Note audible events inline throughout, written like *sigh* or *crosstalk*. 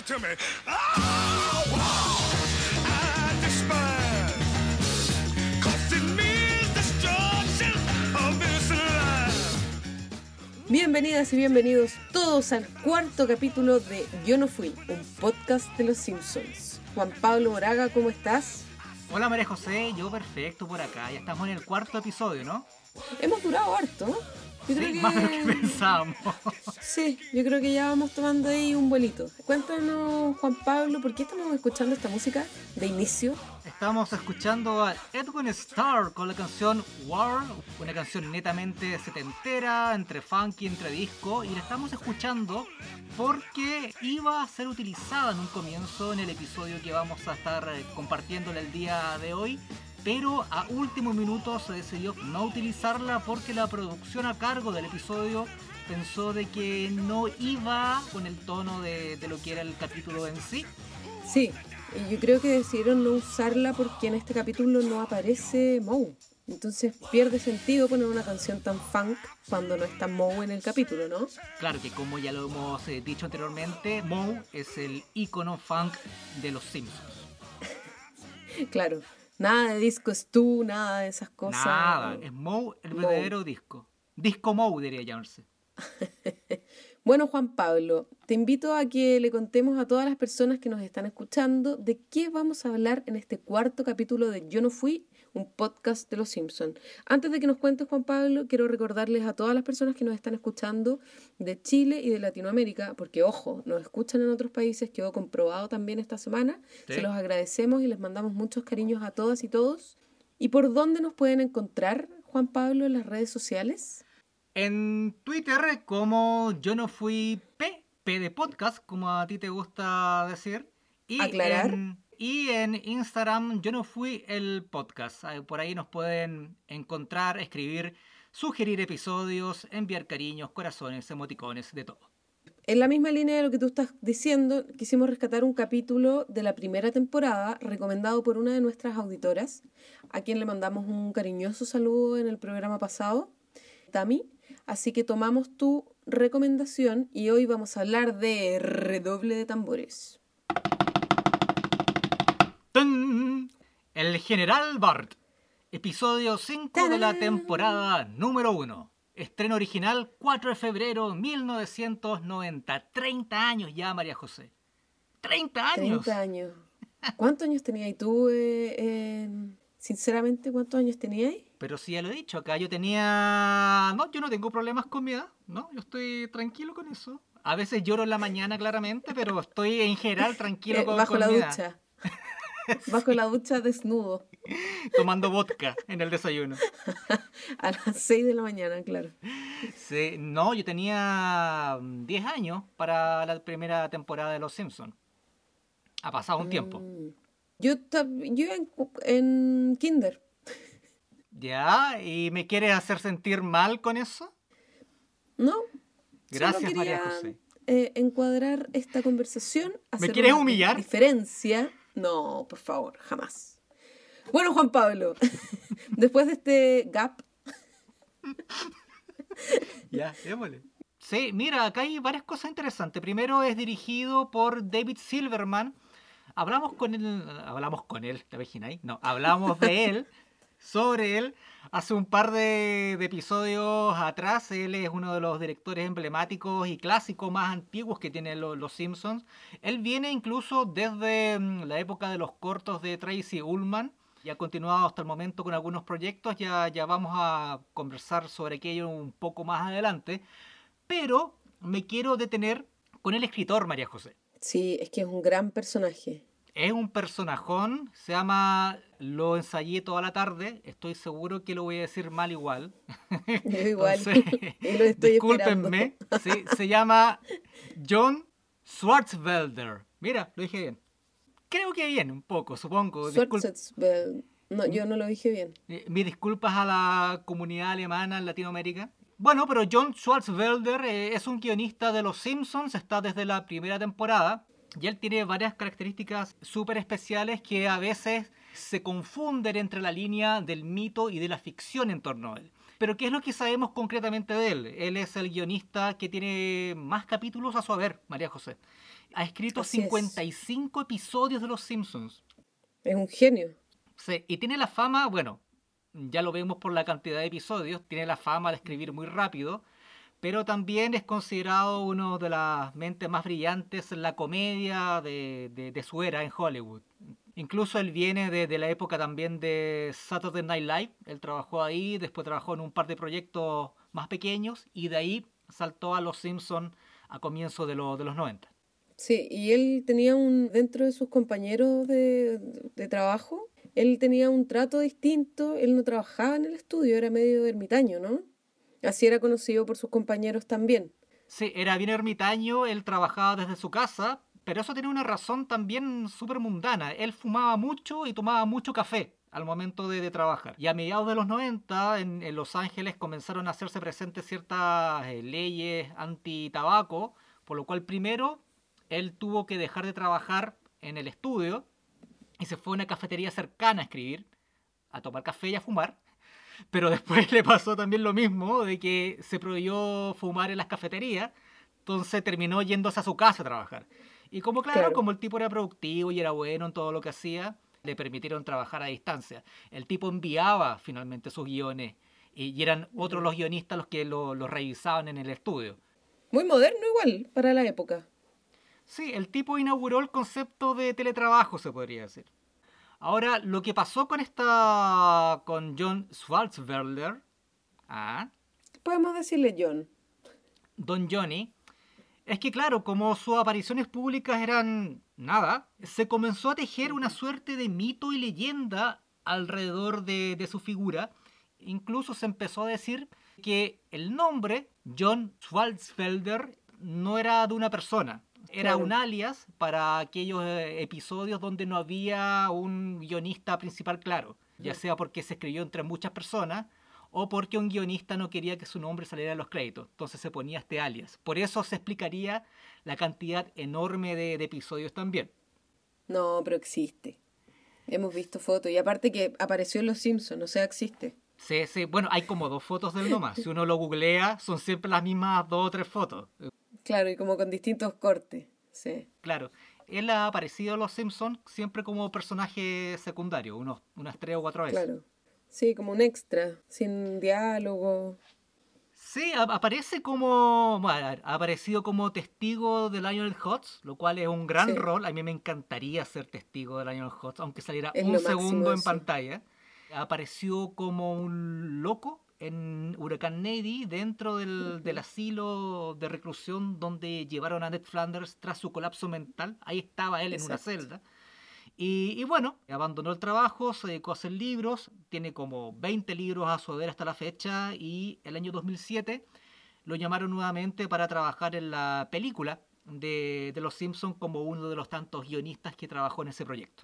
answer to me. Oh, wow, I despair. Costing me destruction of this life. Bienvenidas y bienvenidos todos al cuarto capítulo de Yo no fui, un podcast de los Simpsons. Juan Pablo Moraga, ¿cómo estás? Hola María José, yo perfecto por acá. Ya estamos en el cuarto episodio, ¿no? Hemos durado harto. Yo creo Sí, que... más de lo que pensábamos. Sí, yo creo que ya vamos tomando ahí un vuelito. Cuéntanos, Juan Pablo, ¿por qué estamos escuchando esta música de inicio? Estamos escuchando a Edwin Starr con la canción War, una canción netamente setentera, entre funky, entre disco, y la estamos escuchando porque iba a ser utilizada en un comienzo en el episodio que vamos a estar eh, compartiendo el día de hoy, pero a último minuto se decidió no utilizarla porque la producción a cargo del episodio pensó de que no iba con el tono de, de lo que era el capítulo en sí. Sí, yo creo que decidieron no usarla porque en este capítulo no aparece Moe. Entonces pierde sentido poner una canción tan funk cuando no está Moe en el capítulo, ¿no? Claro que como ya lo hemos eh, dicho anteriormente, Moe es el icono funk de los Simpsons. *laughs* Claro, nada de disco tú, nada de esas cosas. Nada, es Moe el Moe. verdadero disco. Disco Moe debería llamarse. *laughs* Bueno, Juan Pablo, te invito a que le contemos a todas las personas que nos están escuchando de qué vamos a hablar en este cuarto capítulo de Yo no fui, un podcast de los Simpsons. Antes de que nos cuentes, Juan Pablo, quiero recordarles a todas las personas que nos están escuchando de Chile y de Latinoamérica, porque ojo, nos escuchan en otros países, quedó comprobado también esta semana. Sí. Se los agradecemos y les mandamos muchos cariños a todas y todos. ¿Y por dónde nos pueden encontrar, Juan Pablo, en las redes sociales? En Twitter, como yo no fui P, P de podcast, como a ti te gusta decir. Y Aclarar. En, y en Instagram, yo no fui el podcast. Ah, Por ahí nos pueden encontrar, escribir, sugerir episodios, enviar cariños, corazones, emoticones, de todo. En la misma línea de lo que tú estás diciendo, quisimos rescatar un capítulo de la primera temporada recomendado por una de nuestras auditoras, a quien le mandamos un cariñoso saludo en el programa pasado, Tami. Así que tomamos tu recomendación y hoy vamos a hablar de redoble de tambores. El General Bart. Episodio 5 de la temporada número 1. Estreno original 4 de febrero 1990. 30 años ya, María José. 30 años. 30 años. ¿Cuántos años tenías tú? eh, eh, sinceramente, ¿cuántos años tenías? Pero sí, ya lo he dicho, acá yo tenía... No, yo no tengo problemas con mi edad, ¿no? Yo estoy tranquilo con eso. A veces lloro en la mañana, claramente, pero estoy en general tranquilo Eh, con, bajo con la mi edad. *laughs* Bajo la ducha desnudo. Tomando vodka en el desayuno. *laughs* A las 6 de la mañana, claro. Sí, no, yo tenía mm, 10 años para la primera temporada de Los Simpsons. Ha pasado un tiempo. Mm. Yo, ta- yo iba en, en kinder. *laughs* ¿Ya? ¿Y me quieres hacer sentir mal con eso? ¿No? Gracias, Solo María quería, José. eh, encuadrar esta conversación. hacer quieres una humillar? Diferencia. No, por favor, jamás. Bueno, Juan Pablo, *laughs* después de este gap, *laughs* Ya, démosle. Sí, mira, acá hay varias cosas interesantes. Primero es dirigido por David Silverman. Hablamos con él, hablamos con él, ¿te imagináis? No, hablamos de él, *laughs* sobre él, hace un par de, de episodios atrás. Él es uno de los directores emblemáticos y clásicos más antiguos que tienen lo- los Simpsons. Él viene incluso desde mm, la época de los cortos de Tracy Ullman y ha continuado hasta el momento con algunos proyectos. Ya, ya vamos a conversar sobre aquello un poco más adelante. Pero me quiero detener con el escritor María José. sí, es que es un gran personaje. Es un personajón, se llama Lo ensayé toda la tarde. Estoy seguro que lo voy a decir mal igual. *laughs* Yo *laughs* igual, Entonces, *laughs* y lo estoy discúlpenme. Sí, se llama John Swartzwelder. Mira, lo dije bien. Creo que bien, un poco, supongo. Schwarzschild. No, yo no lo dije bien. Mis disculpas a la comunidad alemana en Latinoamérica. Bueno, pero John Swartzwelder eh, es un guionista de Los Simpsons, está desde la primera temporada y él tiene varias características súper especiales que a veces se confunden entre la línea del mito y de la ficción en torno a él. Pero ¿qué es lo que sabemos concretamente de él? Él es el guionista que tiene más capítulos a su haber, María José. Ha escrito Así es. 55 episodios de Los Simpsons. Es un genio. Sí, y tiene la fama, bueno, ya lo vemos por la cantidad de episodios, tiene la fama de escribir muy rápido, pero también es considerado uno de las mentes más brillantes en la comedia de, de- de su era en Hollywood. Incluso él viene de, de la época también de Saturday Night Live, él trabajó ahí, después trabajó en un par de proyectos más pequeños y de ahí saltó a Los Simpsons a comienzos de, lo- de los 90. Sí, y él tenía un, dentro de sus compañeros de, de trabajo, él tenía un trato distinto, él no trabajaba en el estudio, era medio ermitaño, ¿no? Así era conocido por sus compañeros también. Sí, era bien ermitaño, él trabajaba desde su casa, pero eso tenía una razón también súper mundana. Él fumaba mucho y tomaba mucho café al momento de, trabajar. Y a mediados de los 90, en, en Los Ángeles comenzaron a hacerse presentes ciertas eh, leyes anti-tabaco, por lo cual primero él tuvo que dejar de trabajar en el estudio y se fue a una cafetería cercana a escribir, a tomar café y a fumar. Pero después *laughs* le pasó también lo mismo, de que se prohibió fumar en las cafeterías, entonces terminó yéndose a su casa a trabajar. Y como claro, Claro. como el tipo era productivo y era bueno en todo lo que hacía, le permitieron trabajar a distancia. El tipo enviaba finalmente sus guiones y, eran otros los guionistas los que lo, lo revisaban en el estudio. Muy moderno igual para la época. Sí, el tipo inauguró el concepto de teletrabajo, se podría decir. Ahora, lo que pasó con esta. con John Swartzwelder, ah, Podemos decirle John. Don Johnny, es que claro, como sus apariciones públicas eran nada, se comenzó a tejer una suerte de mito y leyenda alrededor de, de su figura. Incluso se empezó a decir que el nombre, John Schwarzfelder, no era de una persona. Era Claro. un alias para aquellos eh, episodios donde no había un guionista principal claro, ya sea porque se escribió entre muchas personas o porque un guionista no quería que su nombre saliera en los créditos. Entonces se ponía este alias. Por eso se explicaría la cantidad enorme de, de episodios también. No, pero existe. Hemos visto fotos. Y aparte que apareció en Los Simpsons, o sea, existe. Sí, sí, bueno, hay como dos fotos del nomás. Si uno lo googlea, son siempre las mismas dos o tres fotos. Claro, y como con distintos cortes. Sí. Claro, él ha aparecido en Los Simpsons siempre como personaje secundario, unos, unas tres o cuatro veces. Claro. Sí, como un extra, sin diálogo. Sí, aparece como. bueno, ha aparecido como testigo de Lionel Hutz, lo cual es un gran Sí. rol. A mí me encantaría ser testigo de Lionel Hutz, aunque saliera Es un segundo en eso. pantalla. Apareció como un loco en Huracán Navy dentro del, del asilo de reclusión donde llevaron a Ned Flanders tras su colapso mental. Ahí estaba él en una celda. Y, bueno, abandonó el trabajo, se dedicó a hacer libros, tiene como 20 libros a su haber hasta la fecha y el año 2007 lo llamaron nuevamente para trabajar en la película de, de Los Simpsons como uno de los tantos guionistas que trabajó en ese proyecto.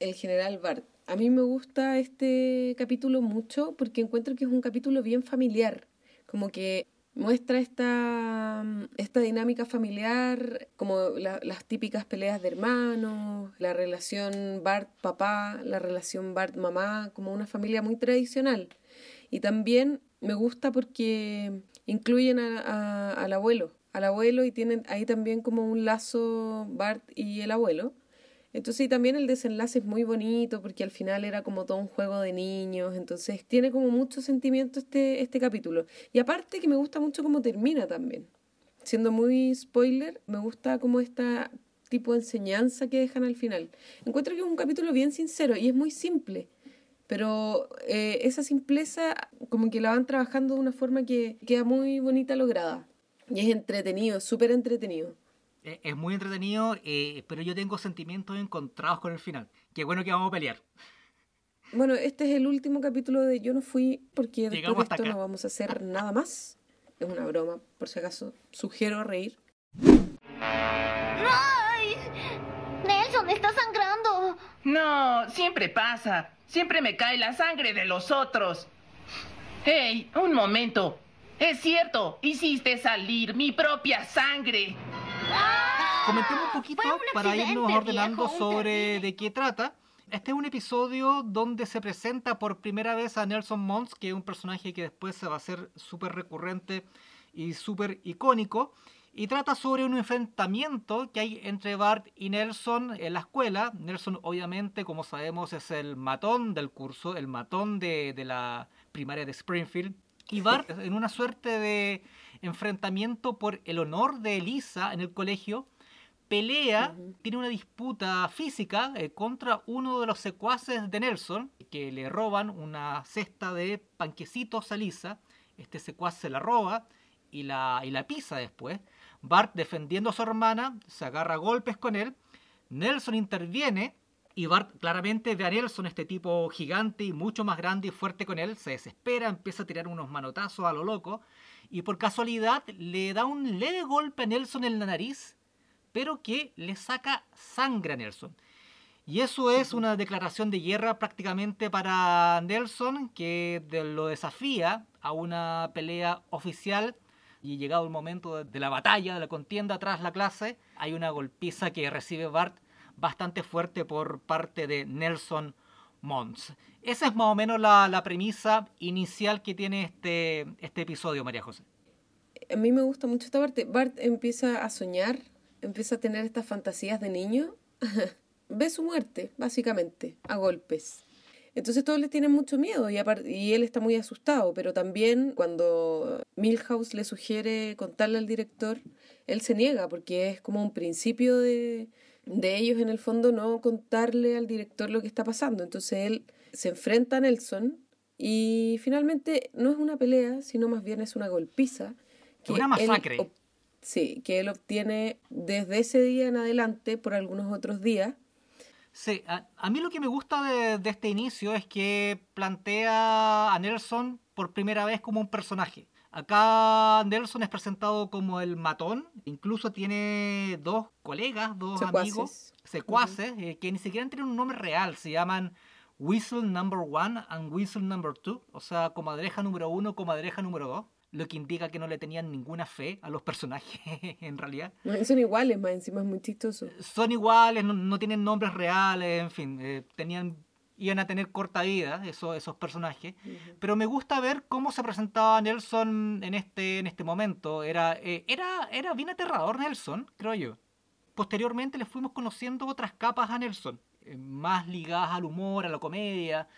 El general Bart. A mí me gusta este capítulo mucho porque encuentro que es un capítulo bien familiar. Como que muestra esta, esta dinámica familiar, como la- las típicas peleas de hermanos, la relación Bart-papá, la relación Bart-mamá, como una familia muy tradicional. Y también me gusta porque incluyen a- al abuelo, al abuelo y tienen ahí también como un lazo Bart y el abuelo. Entonces, y también el desenlace es muy bonito porque al final era como todo un juego de niños, entonces tiene como mucho sentimiento este, este capítulo. Y aparte que me gusta mucho cómo termina también. Siendo muy spoiler, me gusta como esta tipo de enseñanza que dejan al final. Encuentro que es un capítulo bien sincero y es muy simple, pero eh, esa simpleza como que la van trabajando de una forma que queda muy bonita lograda. Y es entretenido, súper entretenido. Eh, Es muy entretenido, eh, pero yo tengo sentimientos encontrados con el final. Qué bueno que vamos a pelear. Bueno, este es el último capítulo de Yo no fui porque después de esto acá. no vamos a hacer nada más. Es una broma, por si acaso. Sugiero reír. ¡Ay! Nelson está sangrando. No, siempre pasa. Siempre me cae la sangre de los otros. ¡Hey! Un momento. Es cierto, hiciste salir mi propia sangre. Comentemos un poquito para irnos ordenando sobre de qué trata. Este es un episodio donde se presenta por primera vez a Nelson Mons, que es un personaje que después se va a hacer súper recurrente y súper icónico. Y trata sobre un enfrentamiento que hay entre Bart y Nelson en la escuela. Nelson, obviamente, como sabemos, es el matón del curso, el matón de, de la primaria de Springfield. Y Bart, *laughs* en una suerte de enfrentamiento por el honor de Elisa en el colegio, pelea, tiene una disputa física eh, contra uno de los secuaces de Nelson, que le roban una cesta de panquecitos a Lisa. Este secuaz se la roba y la, y la pisa después. Bart, defendiendo a su hermana, se agarra a golpes con él. Nelson interviene y Bart claramente ve a Nelson, este tipo gigante y mucho más grande y fuerte con él. Se desespera, empieza a tirar unos manotazos a lo loco. Y por casualidad le da un leve golpe a Nelson en la nariz pero que le saca sangre a Nelson. Y eso es una declaración de guerra prácticamente para Nelson, que lo desafía a una pelea oficial. Y llegado el momento de- de la batalla, de la contienda tras la clase, hay una golpiza que recibe Bart bastante fuerte por parte de Nelson Mons. Esa es más o menos la, la premisa inicial que tiene este, este episodio, María José. A mí me gusta mucho esta parte. Bart empieza a soñar, empieza a tener estas fantasías de niño. *laughs* Ve su muerte, básicamente, a golpes. Entonces todos le tienen mucho miedo y, y él está muy asustado, pero también cuando Milhouse le sugiere contarle al director, él se niega porque es como un principio de, de ellos en el fondo no contarle al director lo que está pasando. Entonces él se enfrenta a Nelson y finalmente no es una pelea, sino más bien es una golpiza. Una él masacre. ob- sí, que él obtiene desde ese día en adelante por algunos otros días. Sí, a, a mí lo que me gusta de, de este inicio es que plantea a Nelson por primera vez como un personaje. Acá Nelson es presentado como el matón, incluso tiene dos colegas, dos Secuaces. amigos, secuaces, eh, que ni siquiera tienen un nombre real, se llaman Whistle Number One and Whistle Number Two, o sea, comadreja número uno, comadreja número dos, lo que indica que no le tenían ninguna fe a los personajes *laughs* en realidad Son iguales, más encima es muy chistoso. son iguales, no, no tienen nombres reales, en fin, eh, tenían, iban a tener corta vida esos, esos personajes. Pero me gusta ver cómo se presentaba Nelson en este, en este momento. Era, eh, era, era bien aterrador Nelson, creo yo. Posteriormente le fuimos conociendo otras capas a Nelson, más ligadas al humor, a la comedia.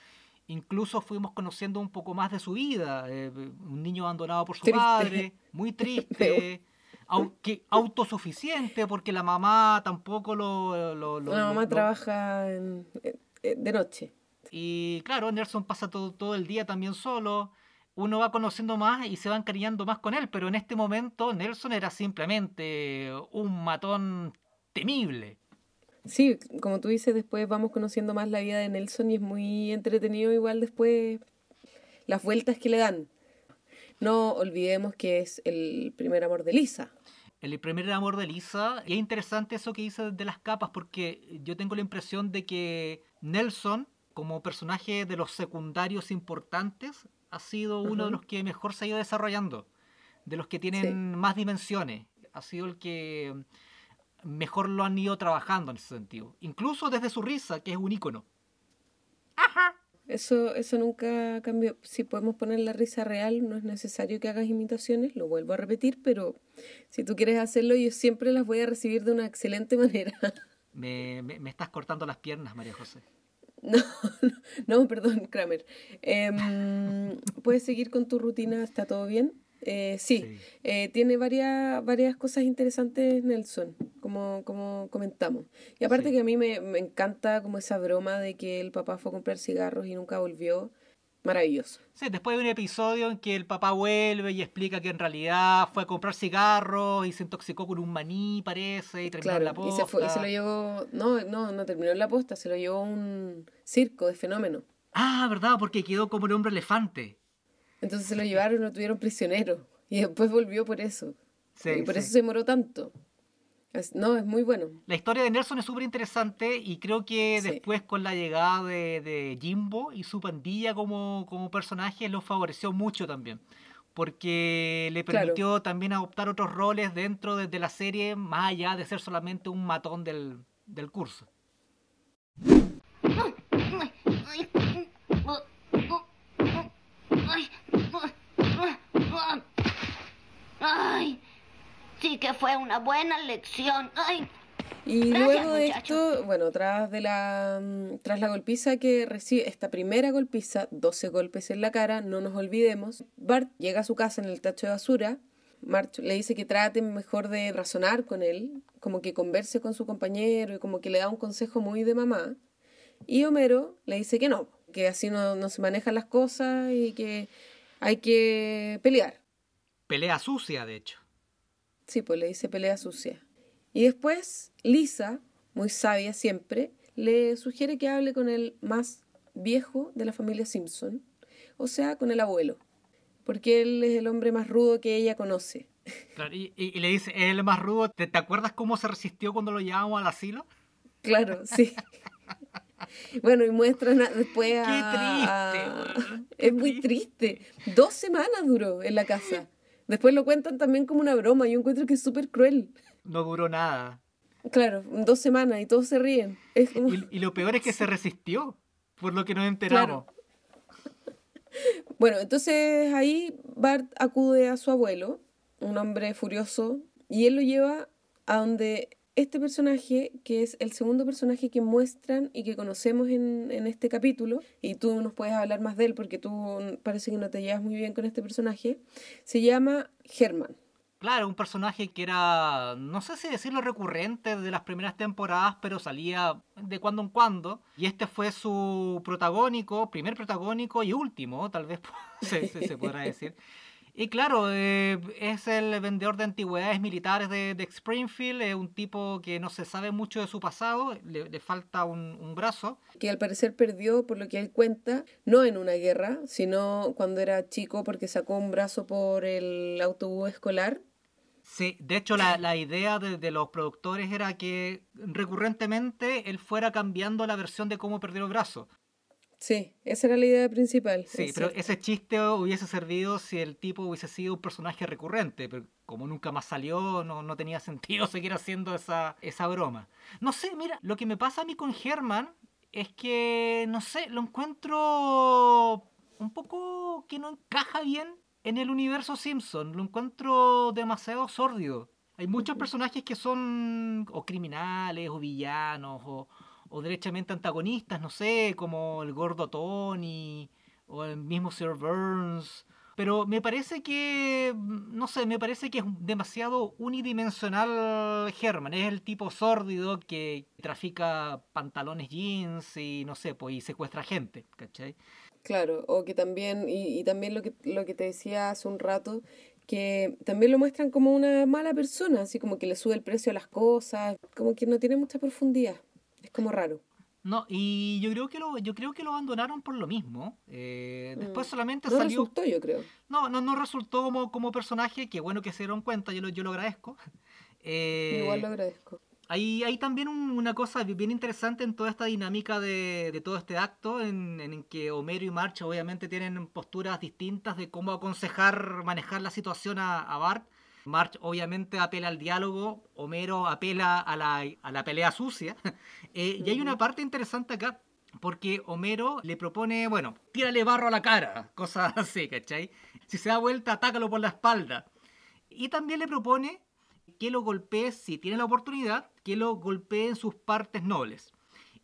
Incluso fuimos conociendo un poco más de su vida. eh, un niño abandonado por su Triste. padre, muy *laughs* triste, au- que autosuficiente, porque la mamá tampoco lo... lo- lo- La mamá lo- trabaja en- eh, eh, de noche. y claro, Nelson pasa todo, todo el día también solo. Uno va conociendo más y se va encariñando más con él, pero en este momento Nelson era simplemente un matón temible. Sí, como tú dices, después vamos conociendo más la vida de Nelson y es muy entretenido igual después las vueltas que le dan. No olvidemos que es el primer amor de Lisa. El primer amor de Lisa. Y es interesante eso que dice de las capas, porque yo tengo la impresión de que Nelson, como personaje de los secundarios importantes, ha sido uno de los que mejor se ha ido desarrollando. De los que tienen más dimensiones. Ha sido el que mejor lo han ido trabajando en ese sentido. Incluso desde su risa, que es un ícono. Eso, eso nunca cambió. Si podemos poner la risa real, no es necesario que hagas imitaciones, lo vuelvo a repetir, pero si tú quieres hacerlo, yo siempre las voy a recibir de una excelente *laughs* manera. Me, me- me estás cortando las piernas, María José. No, no, *laughs* no, perdón, Kramer. Em, Puedes seguir con tu rutina, ¿está todo bien? Eh, sí, Sí. eh, tiene varias, varias cosas interesantes Nelson, como, como comentamos. Y aparte Sí. que a mí me, me encanta como esa broma de que el papá fue a comprar cigarros y nunca volvió. Maravilloso. Sí, después de un episodio en que el papá vuelve y explica que en realidad fue a comprar cigarros y se intoxicó con un maní, parece, y terminó en la Claro, y posta. se, fue, y se lo llevó, no, no, no terminó en la posta, se lo llevó un circo de fenómeno. Ah, verdad, porque quedó como el hombre elefante. Entonces se lo llevaron y lo tuvieron prisionero. Y después volvió por eso. Sí, y por sí. eso se demoró tanto. Es- no, es muy bueno. La historia de Nelson es súper interesante y creo que Sí. después con la llegada de, de Jimbo y su pandilla como, como personaje lo favoreció mucho también. Porque le Claro. permitió también adoptar otros roles dentro de, de la serie, más allá de ser solamente un matón del, del curso. Ay, sí que fue una buena lección. Ay. Y luego de esto, bueno, tras, de la, mm, tras la golpiza que recibe, esta primera golpiza, 12 golpes en la cara, no nos olvidemos, Bart llega a su casa en el tacho de basura, March le dice que trate mejor de razonar con él, como que converse con su compañero y como que le da un consejo muy de mamá. Y Homero le dice que no, que así no, no se manejan las cosas y que hay que pelear. Pelea sucia, de hecho. Sí, pues le dice pelea sucia. Y después Lisa, muy sabia siempre, le sugiere que hable con el más viejo de la familia Simpson, o sea, con el abuelo, porque él es el hombre más rudo que ella conoce. *laughs* Claro, y, y- y le dice, es el más rudo. ¿Te, te acuerdas cómo se resistió cuando lo llevamos al asilo? Claro, sí. *laughs* *laughs* Bueno, y muestran a- después a... Qué triste, a- weón, *laughs* qué Es muy triste. Dos semanas duró en la casa. Después lo cuentan también como una broma. Yo encuentro que es súper cruel. No duró nada. Claro, dos semanas y todos se ríen. Es como... Y, y lo peor es que se resistió, por lo que nos enteramos. *laughs* Bueno, entonces ahí Bart acude a su abuelo, un hombre furioso, y él lo lleva a donde este personaje, que es el segundo personaje que muestran y que conocemos en, este capítulo, y tú nos puedes hablar más de él porque tú parece que no te llevas muy bien con este personaje, se llama Herman. Claro, un personaje que era, no sé si decirlo recurrente de las primeras temporadas, pero salía de cuando en cuando. Y este fue su protagónico, primer protagónico y último, tal vez *laughs* se, se- se podrá decir. Y claro, eh, es el vendedor de antigüedades militares de, de Springfield, es un tipo que no se sabe mucho de su pasado, le, le falta un, un brazo. que al parecer perdió, por lo que él cuenta, no en una guerra, sino cuando era chico porque sacó un brazo por el autobús escolar. Sí, de hecho la, la idea de, de los productores era que recurrentemente él fuera cambiando la versión de cómo perdió el brazo. Sí, esa era la idea principal. Sí, es pero cierto. ese chiste hubiese servido si el tipo hubiese sido un personaje recurrente, pero como nunca más salió, no, no tenía sentido *laughs* seguir haciendo esa, esa broma. No sé, mira, lo que me pasa a mí con Herman es que, no sé, lo encuentro un poco que no encaja bien en el universo Simpson, lo encuentro demasiado sórdido. Hay muchos personajes que son o criminales o villanos o, o derechamente antagonistas, no sé, como el gordo Tony o el mismo Sir Burns. Pero me parece que, no sé, me parece que es demasiado unidimensional Herman. Es el tipo sórdido que trafica pantalones jeans y, no sé, pues y secuestra gente, ¿cachai? Claro, o que también, y, y también lo que, lo que te decía hace un rato, que también lo muestran como una mala persona, así como que le sube el precio a las cosas, como que no tiene mucha profundidad. Es como raro. No, y yo creo que lo, yo creo que lo abandonaron por lo mismo. Eh, después Mm. solamente No salió. resultó, yo creo. No, no, no resultó como, como personaje, que bueno que se dieron cuenta, yo lo, yo lo agradezco. *laughs* Eh, Igual lo agradezco. Hay, hay también un- una cosa bien interesante en toda esta dinámica de, de todo este acto, en, en que Homero y March obviamente tienen posturas distintas de cómo aconsejar manejar la situación a, a Bart. March obviamente apela al diálogo, Homero apela a la, a la pelea sucia. *laughs* Eh, y hay una parte interesante acá, porque Homero le propone, bueno, tírale barro a la cara, cosas *laughs* así, ¿cachai? Si se da vuelta, atácalo por la espalda. Y también le propone que lo golpee, si tiene la oportunidad, que lo golpee en sus partes nobles.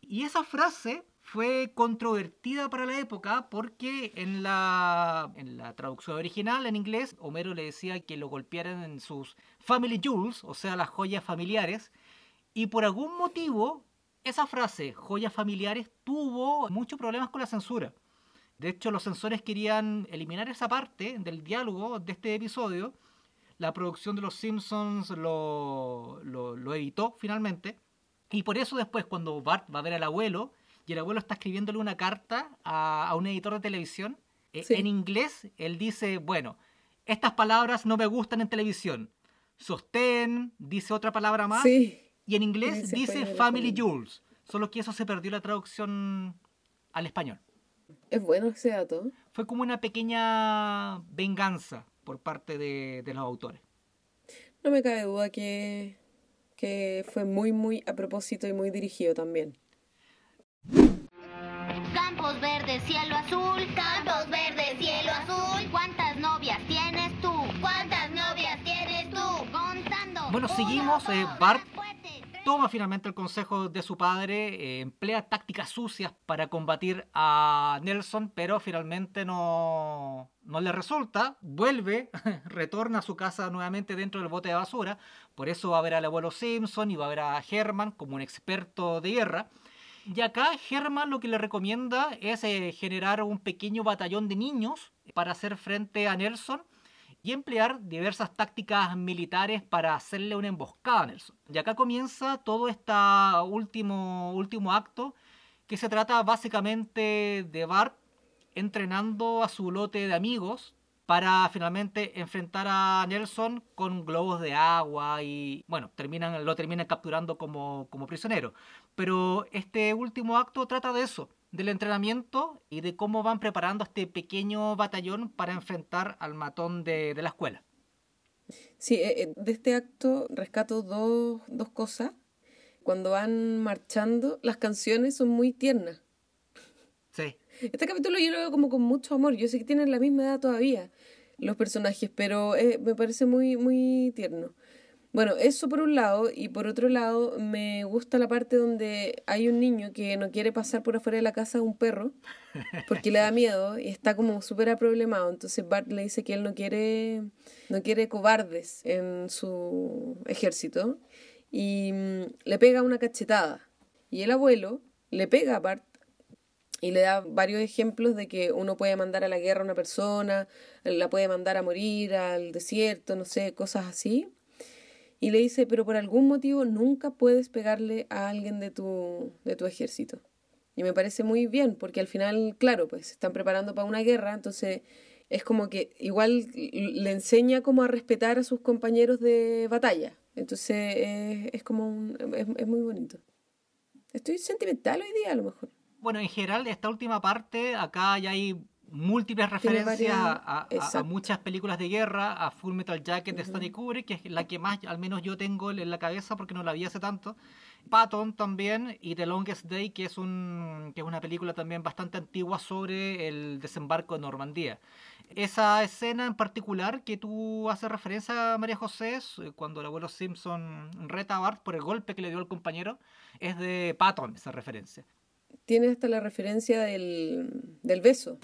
Y esa frase fue controvertida para la época porque en la, en la traducción original en inglés, Homero le decía que lo golpearan en sus family jewels, o sea, las joyas familiares, y por algún motivo esa frase, joyas familiares, tuvo muchos problemas con la censura. De hecho, los censores querían eliminar esa parte del diálogo de este episodio. La producción de Los Simpsons lo, lo, lo finalmente. Y por eso después, cuando Bart va a ver al abuelo, y el abuelo está escribiéndole una carta a, a un editor de televisión, eh, Sí. en inglés, él dice, bueno, estas palabras no me gustan en televisión. Sostén, dice otra palabra más. Sí, Y en inglés dice Family. Jewels. Solo que eso se perdió la traducción al español. es bueno ese dato. Fue como una pequeña venganza por parte de, de los autores. No me cabe duda que, que fue muy, muy a propósito y muy dirigido también. Cielo azul. Campos verdes, cielo azul. ¿Cuántas novias tienes tú? ¿Cuántas novias tienes tú? Contando. Bueno, seguimos. eh, Bart toma finalmente el consejo de su padre, eh, emplea tácticas sucias para combatir a Nelson, pero finalmente no, no le resulta. Vuelve, *laughs* retorna a su casa nuevamente dentro del bote de basura. Por eso va a ver al abuelo Simpson y va a ver a Herman como un experto de guerra. Y acá Herman lo que le recomienda es eh, generar un pequeño batallón de niños para hacer frente a Nelson y emplear diversas tácticas militares para hacerle una emboscada a Nelson. Y acá comienza todo este último, último acto que se trata básicamente de Bart entrenando a su lote de amigos para finalmente enfrentar a Nelson con globos de agua y bueno, terminan, lo terminan capturando como, como prisionero. Pero este último acto trata de eso, del entrenamiento y de cómo van preparando este pequeño batallón para enfrentar al matón de, de la escuela. Sí, eh, eh, de este acto rescato dos, dos cosas. Cuando van marchando, las canciones son muy tiernas. Sí. Este capítulo yo lo veo como con mucho amor. Yo sé que tienen la misma edad todavía los personajes, pero eh, me parece muy, muy tierno. Bueno, eso por un lado, y por otro lado, me gusta la parte donde hay un niño que no quiere pasar por afuera de la casa a un perro porque le da *laughs* miedo y está como súper aproblemado. Entonces Bart le dice que él no quiere, no quiere cobardes en su ejército y mm, le pega una cachetada. Y el abuelo le pega a Bart y le da varios ejemplos de que uno puede mandar a la guerra a una persona, la puede mandar a morir al desierto, no sé, cosas así. Y le dice, pero por algún motivo nunca puedes pegarle a alguien de tu, de tu ejército. Y me parece muy bien, porque al final, claro, pues se están preparando para una guerra, entonces es como que igual le enseña como a respetar a sus compañeros de batalla. Entonces es, es como un, es, es muy bonito. Estoy sentimental hoy día a lo mejor. Bueno, en general, esta última parte, acá ya hay múltiples referencias a, a- a exacto. muchas películas de guerra, a Full Metal Jacket de Stanley Kubrick, que es la que más, al menos yo tengo en la cabeza porque no la vi hace tanto. Patton también y The Longest Day, que es, un, que es una película también bastante antigua sobre el desembarco de Normandía. Esa escena en particular que tú haces referencia, María José, es, eh, cuando el abuelo Simpson reta a Bart por el golpe que le dio al compañero, es de Patton esa referencia. Tiene hasta la referencia del, del beso,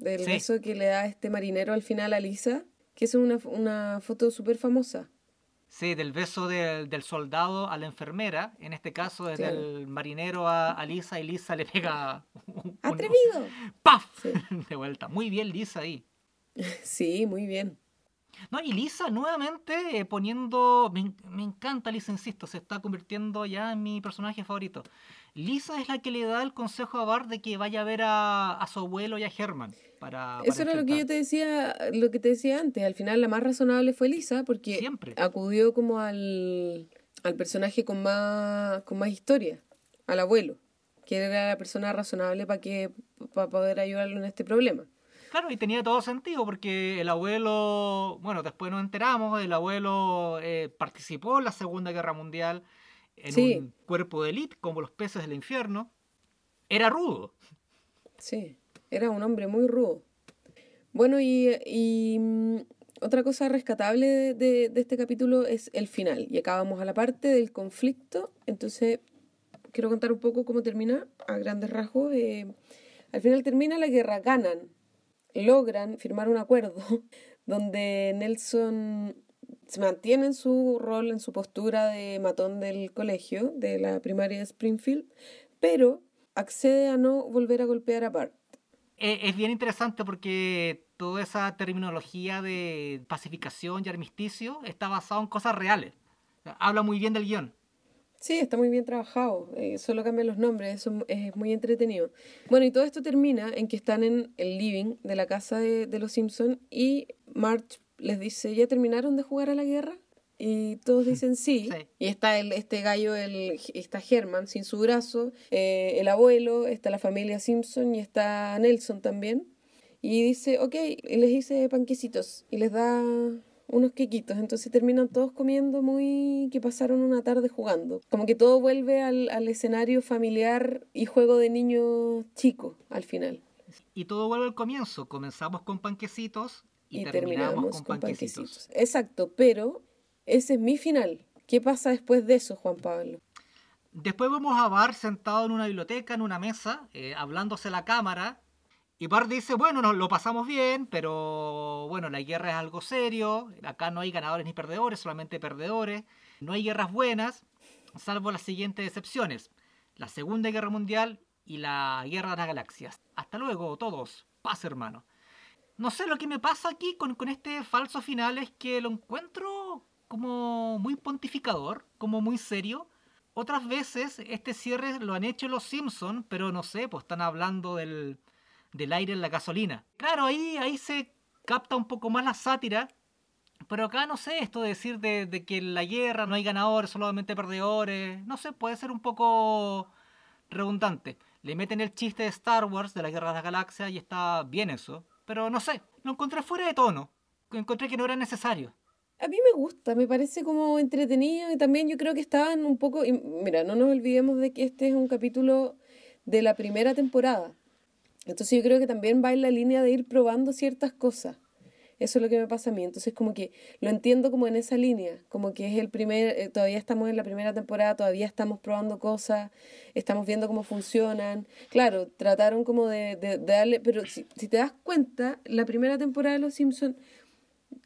del Sí. beso que le da este marinero al final a Lisa, que es una, una foto súper famosa. Sí, del beso del- del soldado a la enfermera, en este caso es Claro. del marinero a, a Lisa y Lisa le pega un, un- ¡Atrevido! ¡Paf! Sí. *laughs* de vuelta. Muy bien Lisa ahí. *laughs* Sí, muy bien. No, y Lisa nuevamente eh, poniendo, me, en- me encanta Lisa, insisto, se está convirtiendo ya en mi personaje favorito. Lisa es la que le da el consejo a Bart de que vaya a ver a, a su abuelo y a Herman para, Eso era lo que yo te decía, lo que te decía antes. Al final la más razonable fue Lisa porque Siempre. acudió como al, al personaje con más, con más historia, al abuelo, que era la persona razonable para que para poder ayudarlo en este problema. Claro, y tenía todo sentido porque el abuelo, bueno, después nos enteramos, el abuelo eh, participó en la Segunda Guerra Mundial en Sí. un cuerpo de élite como los peces del infierno. Era rudo. Sí, era un hombre muy rudo. Bueno, y, y, mm, otra cosa rescatable de, de- de este capítulo es el final. Y acá vamos a la parte del conflicto. Entonces, quiero contar un poco cómo termina a grandes rasgos. Eh, al final termina la guerra, ganan, logran firmar un acuerdo *laughs* donde Nelson se mantiene en su rol, en su postura de matón del colegio, de la primaria de Springfield, pero accede a no volver a golpear a Bart. Eh, es bien interesante porque toda esa terminología de pacificación y armisticio está basado en cosas reales. Habla muy bien del guion. Sí, está muy bien trabajado. eh, solo cambian los nombres, eso es muy entretenido. Bueno, y todo esto termina en que están en el living de la casa de, de los Simpson y Marge les dice, ¿ya terminaron de jugar a la guerra? Y todos *laughs* dicen sí. Sí. Y está el, este gallo, el, está Herman sin su brazo, eh, el abuelo, está la familia Simpson y está Nelson también. Y dice, ok, y les dice panquecitos y les da unos quequitos. Entonces terminan todos comiendo muy que pasaron una tarde jugando. Como que todo vuelve al, al escenario familiar y juego de niños chicos al final. Y todo vuelve al comienzo. Comenzamos con panquecitos y, Y, terminamos, terminamos con, con panquecitos. panquecitos. Exacto, pero Ese es mi final. ¿Qué pasa después de eso, Juan Pablo? Después vemos a Bart sentado en una biblioteca, en una mesa, eh, hablándose la cámara. Y Bart dice, bueno, nos lo pasamos bien, pero bueno, la guerra es algo serio. Acá no hay ganadores ni perdedores, solamente perdedores. No hay guerras buenas, salvo las siguientes excepciones. La Segunda Guerra Mundial y la Guerra de las Galaxias. Hasta luego, todos. Paz, hermano. No sé, lo que me pasa aquí con, con este falso final es que lo encuentro como muy pontificador, como muy serio. Otras veces este cierre lo han hecho los Simpson, pero no sé, pues están hablando del, del aire en la gasolina. Claro, ahí, ahí se capta un poco más la sátira, pero acá no sé, esto de decir de, que en la guerra no hay ganadores, solamente perdedores, no sé, puede ser un poco redundante. Le meten el chiste de Star Wars, de la Guerra de las Galaxias, y está bien eso, pero no sé, lo encontré fuera de tono, encontré que no era necesario. A mí me gusta, me parece como entretenido y también yo creo que estaban un poco... mira, no nos olvidemos de que este es un capítulo de la primera temporada. Entonces yo creo que también va en la línea de ir probando ciertas cosas. Eso es lo que me pasa a mí. Entonces como que lo entiendo como en esa línea, como que es el primer, eh, todavía estamos en la primera temporada, todavía estamos probando cosas, estamos viendo cómo funcionan. Claro, trataron como de, de- de darle, pero si, si te das cuenta, la primera temporada de Los Simpsons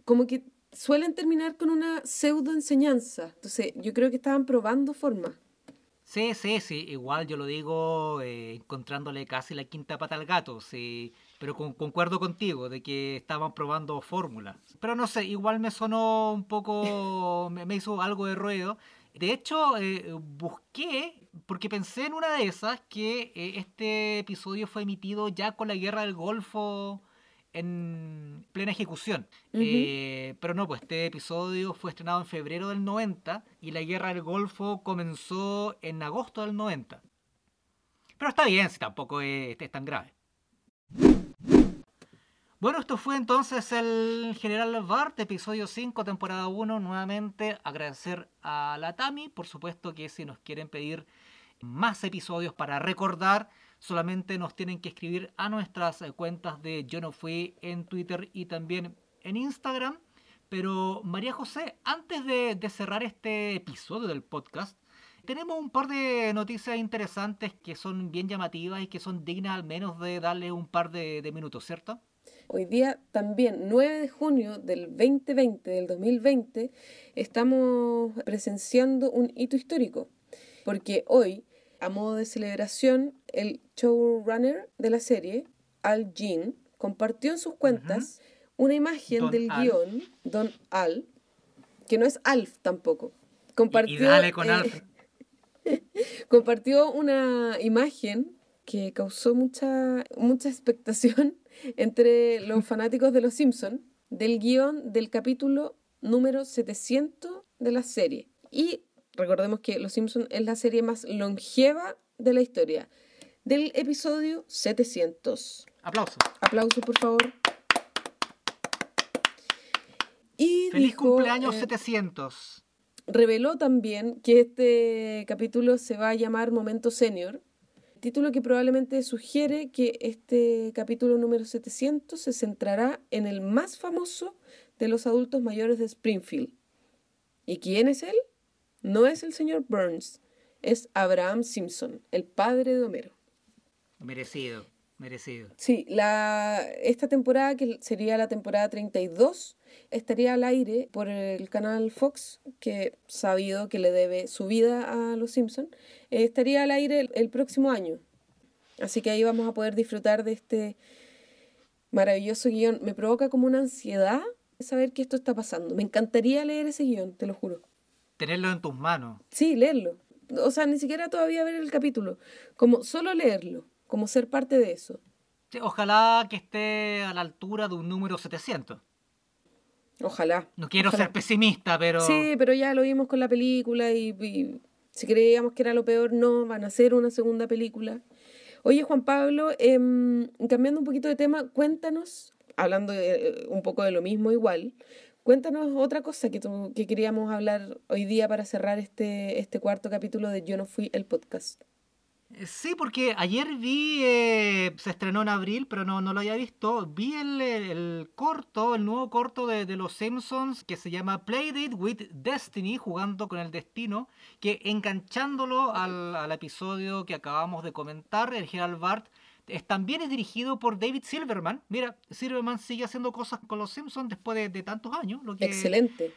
como que suelen terminar con una pseudo enseñanza. Entonces yo creo que estaban probando formas. Sí, sí, sí, igual yo lo digo eh, encontrándole casi la quinta pata al gato, sí, pero con- concuerdo contigo de que estaban probando fórmulas. Pero no sé, igual me sonó un poco, me, me hizo algo de ruido. De hecho, eh, busqué, porque pensé en una de esas, que eh, este episodio fue emitido ya con la guerra del Golfo en plena ejecución. Eh, pero no, pues este episodio fue estrenado en febrero del 90 y la guerra del Golfo comenzó en agosto del 90. Pero está bien, si tampoco es, es tan grave. Bueno, esto fue entonces el General Bart, episodio 5, temporada 1. Nuevamente agradecer a la Tami, por supuesto que si nos quieren pedir más episodios para recordar, solamente nos tienen que escribir a nuestras eh, cuentas de Yo No Fui en Twitter y también en Instagram. Pero María José, antes de, cerrar este episodio del podcast, tenemos un par de noticias interesantes que son bien llamativas y que son dignas al menos de darle un par de, de minutos, ¿cierto? Hoy día también, 9 de junio del 2020, del 2020, estamos presenciando un hito histórico, porque hoy, a modo de celebración, el showrunner de la serie, Al Jean, compartió en sus cuentas una imagen Don del Al. guion, Don Al, que no es Alf tampoco. Compartió, y dale con eh, Alfred. *laughs* compartió una imagen que causó mucha, mucha expectación *laughs* entre los *laughs* fanáticos de Los Simpson del guion del capítulo número 700 de la serie. Y recordemos que Los Simpson es la serie más longeva de la historia. Del episodio 700. Aplausos. Aplausos, por favor. Y Feliz dijo, cumpleaños eh, 700. reveló también que este capítulo se va a llamar Momento Senior, título que probablemente sugiere que este capítulo número 700 se centrará en el más famoso de los adultos mayores de Springfield. ¿Y quién es él? No es el señor Burns, es Abraham Simpson, el padre de Homero. Merecido, merecido. Sí, la, esta temporada, que sería la temporada 32, estaría al aire por el canal Fox, que sabido que le debe su vida a Los Simpson, eh, estaría al aire el, el próximo año. Así que ahí vamos a poder disfrutar de este maravilloso guion. Me provoca como una ansiedad saber que esto está pasando. Me encantaría leer ese guion, te lo juro. Tenerlo en tus manos. Sí, leerlo. O sea, ni siquiera todavía ver el capítulo. Como solo leerlo, como ser parte de eso. Ojalá que esté a la altura de un número 700. Ojalá. No quiero Ojalá. ser pesimista, pero... Sí, pero ya lo vimos con la película y, y si creíamos que era lo peor, no, van a hacer una segunda película. Oye, Juan Pablo, em, cambiando un poquito de tema, cuéntanos, hablando de, eh, un poco de lo mismo igual, cuéntanos otra cosa que, tú- que queríamos hablar hoy día para cerrar este, este cuarto capítulo de Yo no fui el podcast. Sí, porque ayer vi, eh, se estrenó en abril, pero no, no lo había visto. Vi el, el- el corto, el nuevo corto de, de los Simpsons que se llama Playdate with Destiny, jugando con el destino, que enganchándolo al, al episodio que acabamos de comentar, el Gerald Bart, es, también es dirigido por David Silverman. Mira, Silverman sigue haciendo cosas con los Simpsons después de, de tantos años. Lo que, Excelente.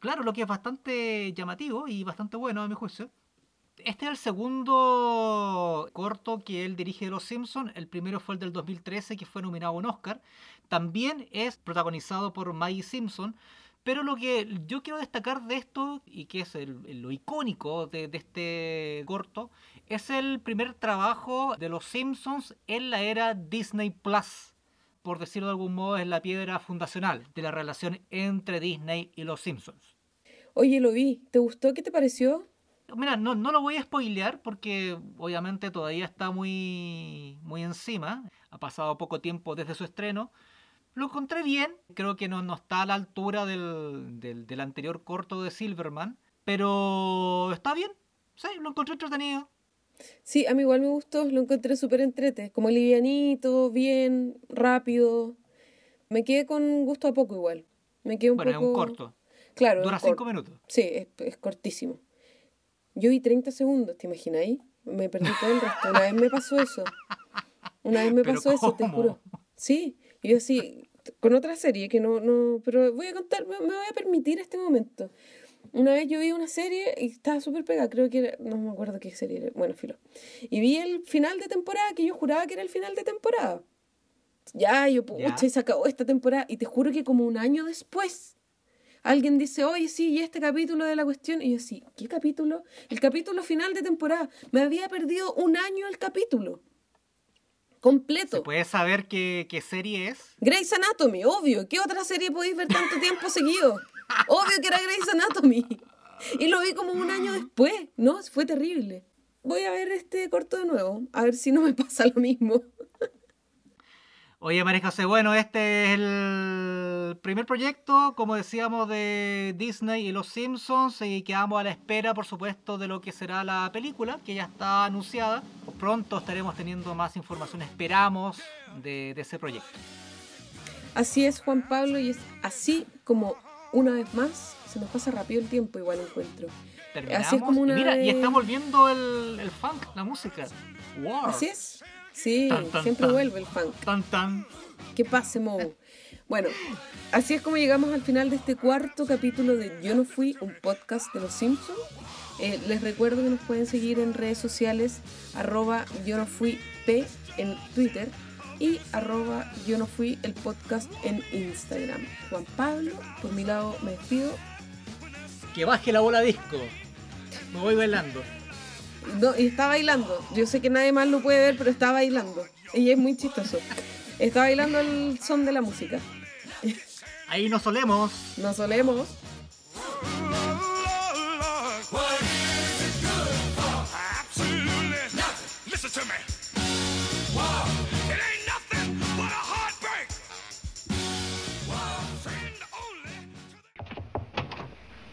Claro, lo que es bastante llamativo y bastante bueno a mi juicio. Este es el segundo corto que él dirige de Los Simpsons. El primero fue el del 2013 que fue nominado a un Oscar. También es protagonizado por Maggie Simpson. Pero lo que yo quiero destacar de esto, y que es el- lo icónico de, de este corto, es el primer trabajo de Los Simpsons en la era Disney Plus. Por decirlo de algún modo, es la piedra fundacional de la relación entre Disney y Los Simpsons. Oye, lo vi. ¿Te gustó? ¿Qué te pareció? Mira, no, no lo voy a spoilear porque obviamente todavía está muy, muy encima. Ha pasado poco tiempo desde su estreno. Lo encontré bien. Creo que no, no está a la altura del, del, del anterior corto de Silverman. Pero está bien. Sí, lo encontré entretenido. Sí, a mí igual me gustó. Lo encontré súper entrete. Como livianito, bien, rápido. Me quedé con gusto a poco igual. Me quedé un Bueno, es poco... un corto. Claro, Dura cinco minutos. Sí, es, es cortísimo. Yo vi 30 segundos, ¿te imagináis? Me perdí todo el resto. Una vez me pasó eso. Una vez me *laughs* ¿Pero pasó eso, te juro. Sí, y yo así, con otra serie que no, no, pero voy a contar, me, voy a permitir este momento. Una vez yo vi una serie y estaba súper pegada, creo que era, no me acuerdo qué serie era, bueno, filo. Y vi el final de temporada, que yo juraba que era el final de temporada. Ya, yo, pucha, y se acabó esta temporada. Y te juro que como un año después, alguien dice, oye, sí, y este capítulo de la cuestión. Y yo, sí, ¿qué capítulo? El capítulo final de temporada. Me había perdido un año el capítulo. Completo. ¿Se puede saber qué, qué serie es? Grey's Anatomy, obvio. ¿Qué otra serie podéis ver tanto tiempo seguido? Obvio que era Grey's Anatomy. Y lo vi como un año después. No, fue terrible. Voy a ver este corto de nuevo, a ver si no me pasa lo mismo. Oye, María José, bueno, este es el primer proyecto, como decíamos, de Disney y los Simpsons, y quedamos a la espera, por supuesto, de lo que será la película, que ya está anunciada. Pronto estaremos teniendo más información, esperamos, de, de ese proyecto. Así es, Juan Pablo, y es así como una vez más se nos pasa rápido el tiempo, igual encuentro. Terminamos. Así es como y una mira, y vez- está volviendo el, el funk, la música. Wow. Así es. Sí, Tan, tan, siempre tan. vuelve el funk. Tan, tan. Que pase, Mo. Bueno, así es como llegamos al final de este cuarto capítulo de Yo no fui, un podcast de los Simpsons. Eh, les recuerdo que nos pueden seguir en redes sociales, arroba yo no fui P en Twitter y arroba yo no fui el podcast en Instagram. Juan Pablo, por mi lado me despido. Que baje la bola disco. Me voy bailando. No, y está bailando. Yo sé que nadie más lo puede ver, pero está bailando. Y es muy chistoso. Está bailando el son de la música. Ahí nos solemos. Nos solemos.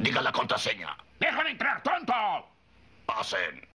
Diga la contraseña. ¡Déjame entrar, tonto! Pasen.